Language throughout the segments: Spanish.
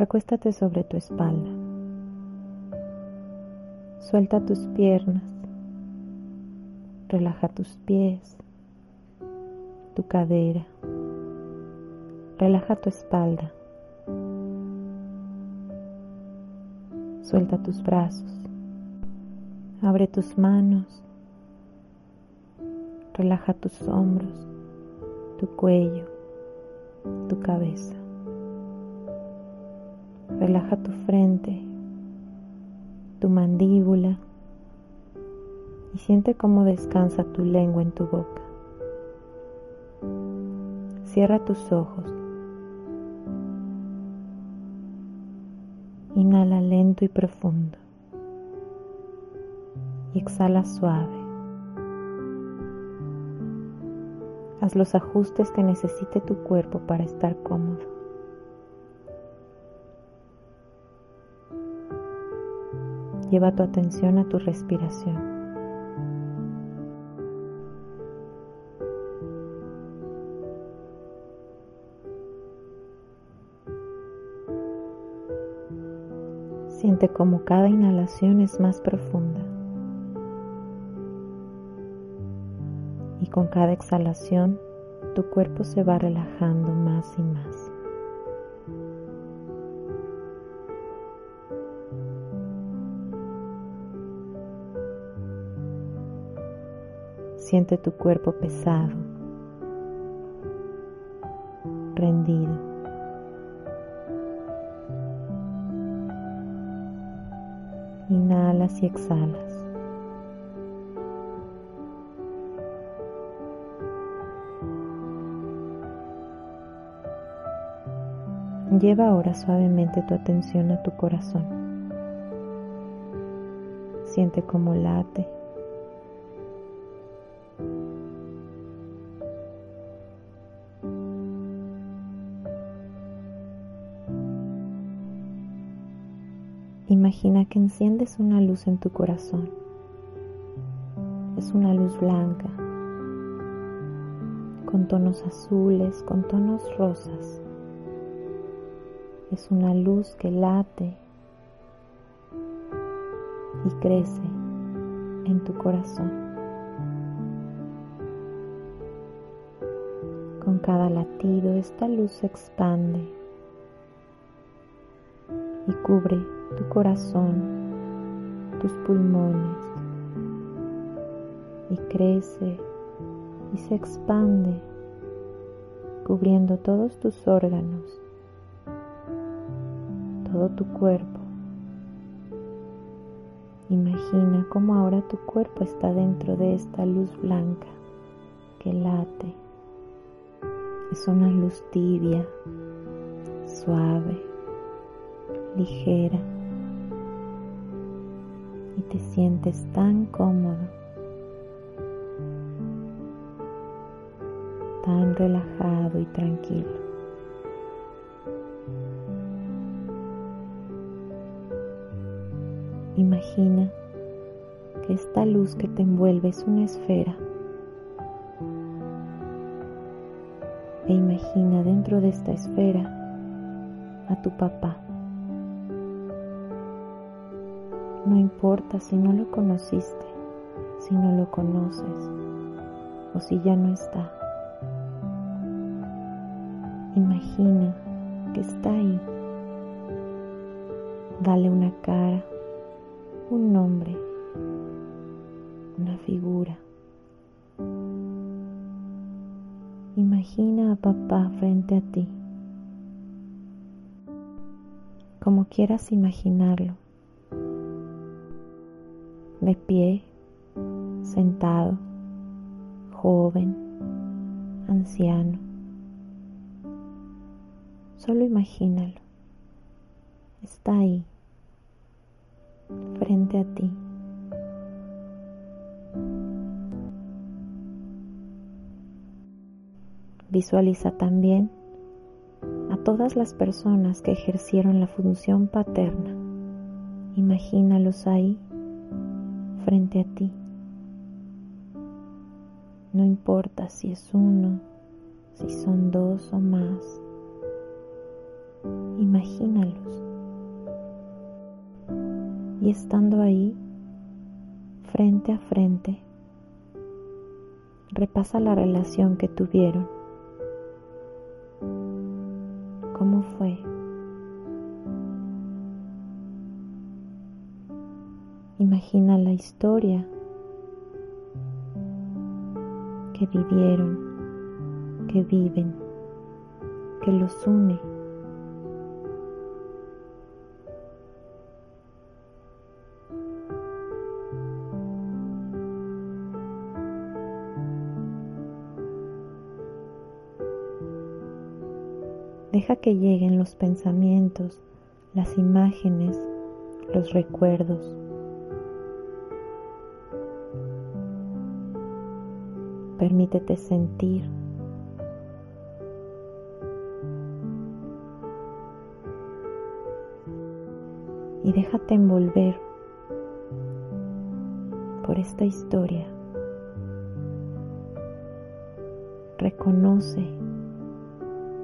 Recuéstate sobre tu espalda. Suelta tus piernas. Relaja tus pies, tu cadera. Relaja tu espalda. Suelta tus brazos. Abre tus manos. Relaja tus hombros, tu cuello, tu cabeza. Relaja tu frente, tu mandíbula y siente cómo descansa tu lengua en tu boca. Cierra tus ojos. Inhala lento y profundo. Y exhala suave. Haz los ajustes que necesite tu cuerpo para estar cómodo. Lleva tu atención a tu respiración. Siente como cada inhalación es más profunda. Y con cada exhalación tu cuerpo se va relajando más y más. Siente tu cuerpo pesado, rendido. Inhalas y exhalas. Lleva ahora suavemente tu atención a tu corazón. Siente cómo late Imagina que enciendes una luz en tu corazón. Es una luz blanca, con tonos azules, con tonos rosas. Es una luz que late y crece en tu corazón. Con cada latido esta luz se expande y cubre tu corazón, tus pulmones y crece y se expande cubriendo todos tus órganos, todo tu cuerpo. Imagina cómo ahora tu cuerpo está dentro de esta luz blanca que late. Es una luz tibia, suave, ligera y te sientes tan cómodo, tan relajado y tranquilo. Imagina que esta luz que te envuelve es una esfera. E imagina dentro de esta esfera a tu papá. No importa si no lo conociste, si no lo conoces o si ya no está. Imagina que está ahí. Dale una cara, un nombre, una figura. Imagina a papá frente a ti, como quieras imaginarlo de pie, sentado, joven, anciano. Solo imagínalo. Está ahí, frente a ti. Visualiza también a todas las personas que ejercieron la función paterna. Imagínalos ahí frente a ti. No importa si es uno, si son dos o más. Imagínalos. Y estando ahí, frente a frente, repasa la relación que tuvieron. ¿Cómo fue? Imagina la historia que vivieron, que viven, que los une. Deja que lleguen los pensamientos, las imágenes, los recuerdos. Permítete sentir. Y déjate envolver por esta historia. Reconoce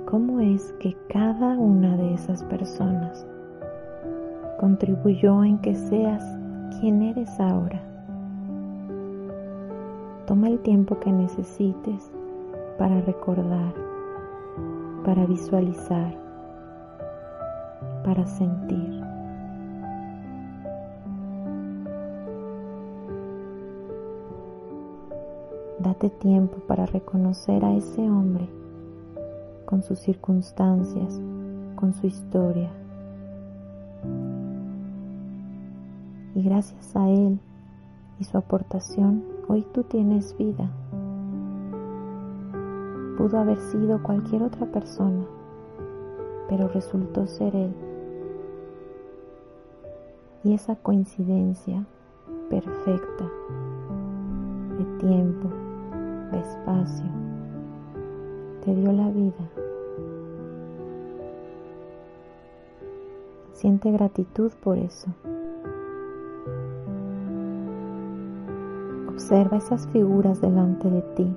cómo es que cada una de esas personas contribuyó en que seas quien eres ahora. Toma el tiempo que necesites para recordar, para visualizar, para sentir. Date tiempo para reconocer a ese hombre con sus circunstancias, con su historia. Y gracias a él y su aportación, Hoy tú tienes vida. Pudo haber sido cualquier otra persona, pero resultó ser Él. Y esa coincidencia perfecta de tiempo, de espacio, te dio la vida. Siente gratitud por eso. Observa esas figuras delante de ti.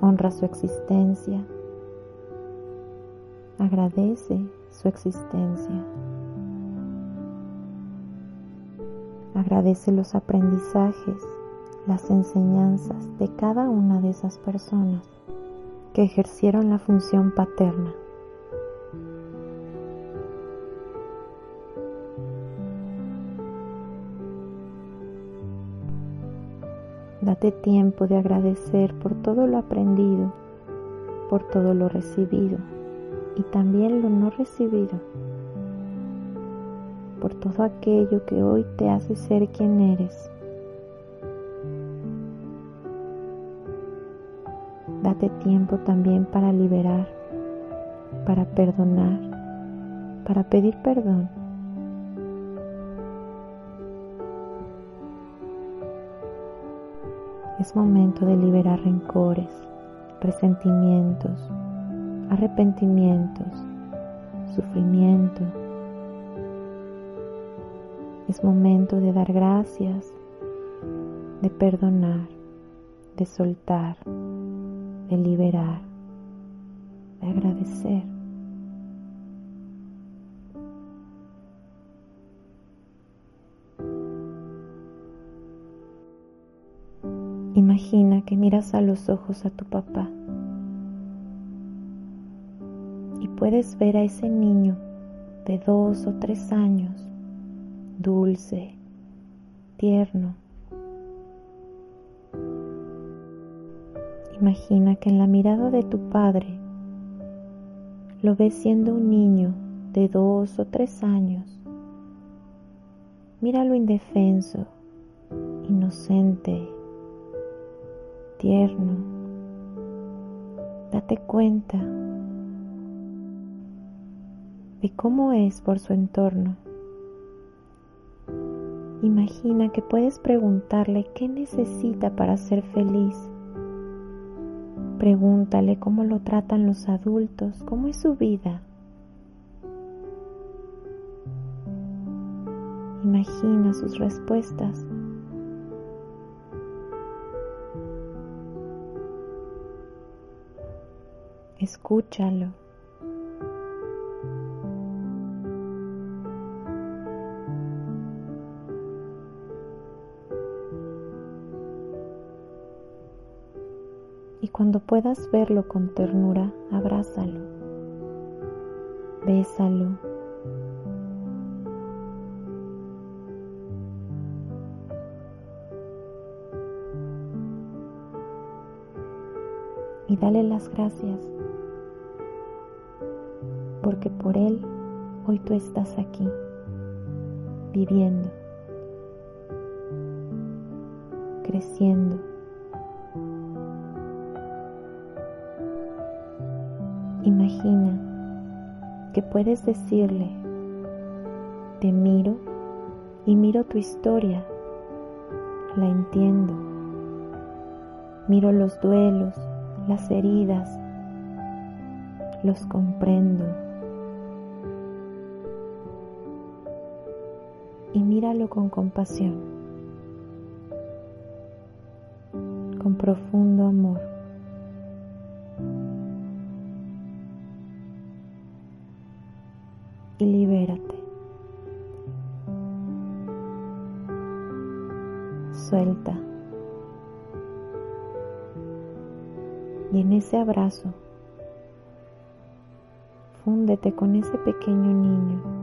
Honra su existencia. Agradece su existencia. Agradece los aprendizajes, las enseñanzas de cada una de esas personas que ejercieron la función paterna. Date tiempo de agradecer por todo lo aprendido, por todo lo recibido y también lo no recibido, por todo aquello que hoy te hace ser quien eres. Date tiempo también para liberar, para perdonar, para pedir perdón Es momento de liberar rencores, resentimientos, arrepentimientos, sufrimiento. Es momento de dar gracias, de perdonar, de soltar, de liberar, de agradecer. Imagina que miras a los ojos a tu papá y puedes ver a ese niño de dos o tres años, dulce, tierno. Imagina que en la mirada de tu padre lo ves siendo un niño de dos o tres años. Míralo indefenso, inocente, tierno. Date cuenta de cómo es por su entorno. Imagina que puedes preguntarle qué necesita para ser feliz. Pregúntale cómo lo tratan los adultos, cómo es su vida. Imagina sus respuestas. escúchalo. Y cuando puedas verlo con ternura, abrázalo, bésalo. Y dale las gracias porque por él hoy tú estás aquí, viviendo, creciendo Imagina que puedes decirle, te miro y miro tu historia, la entiendo, miro los duelos, las heridas, los comprendo. Y míralo con compasión, con profundo amor. y libérate. Suelta. Y en ese abrazo, fúndete con ese pequeño niño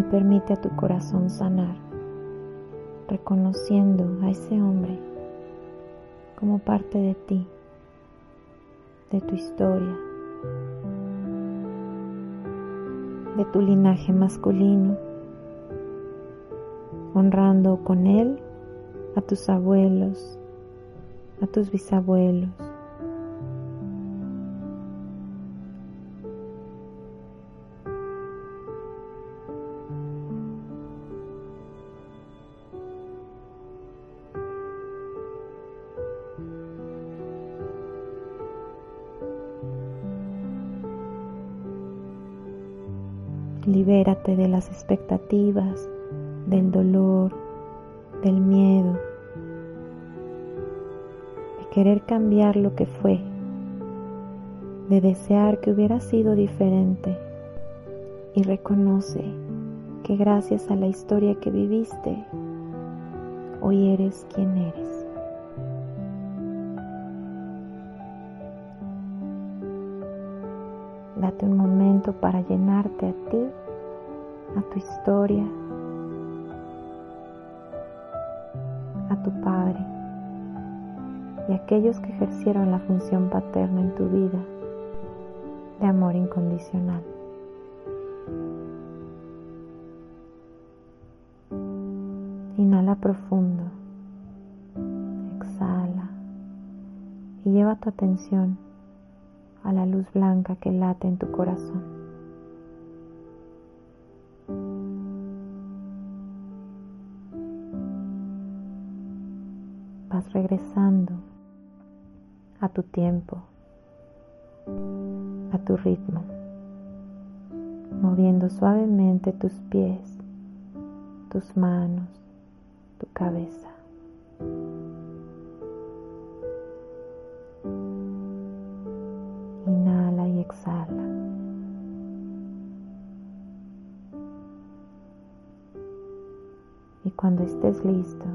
y permite a tu corazón sanar, reconociendo a ese hombre como parte de ti, de tu historia, de tu linaje masculino, honrando con él a tus abuelos, a tus bisabuelos. Libérate de las expectativas, del dolor, del miedo, de querer cambiar lo que fue, de desear que hubiera sido diferente y reconoce que gracias a la historia que viviste, hoy eres quien eres. Date un momento para llenarte a ti, a tu historia, a tu padre y a aquellos que ejercieron la función paterna en tu vida de amor incondicional. Inhala profundo, exhala y lleva tu atención a la luz blanca que late en tu corazón. Vas regresando a tu tiempo, a tu ritmo, moviendo suavemente tus pies, tus manos, tu cabeza. Exhala. Y cuando estés listo,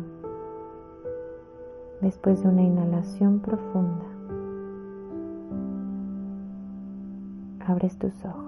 después de una inhalación profunda, abres tus ojos.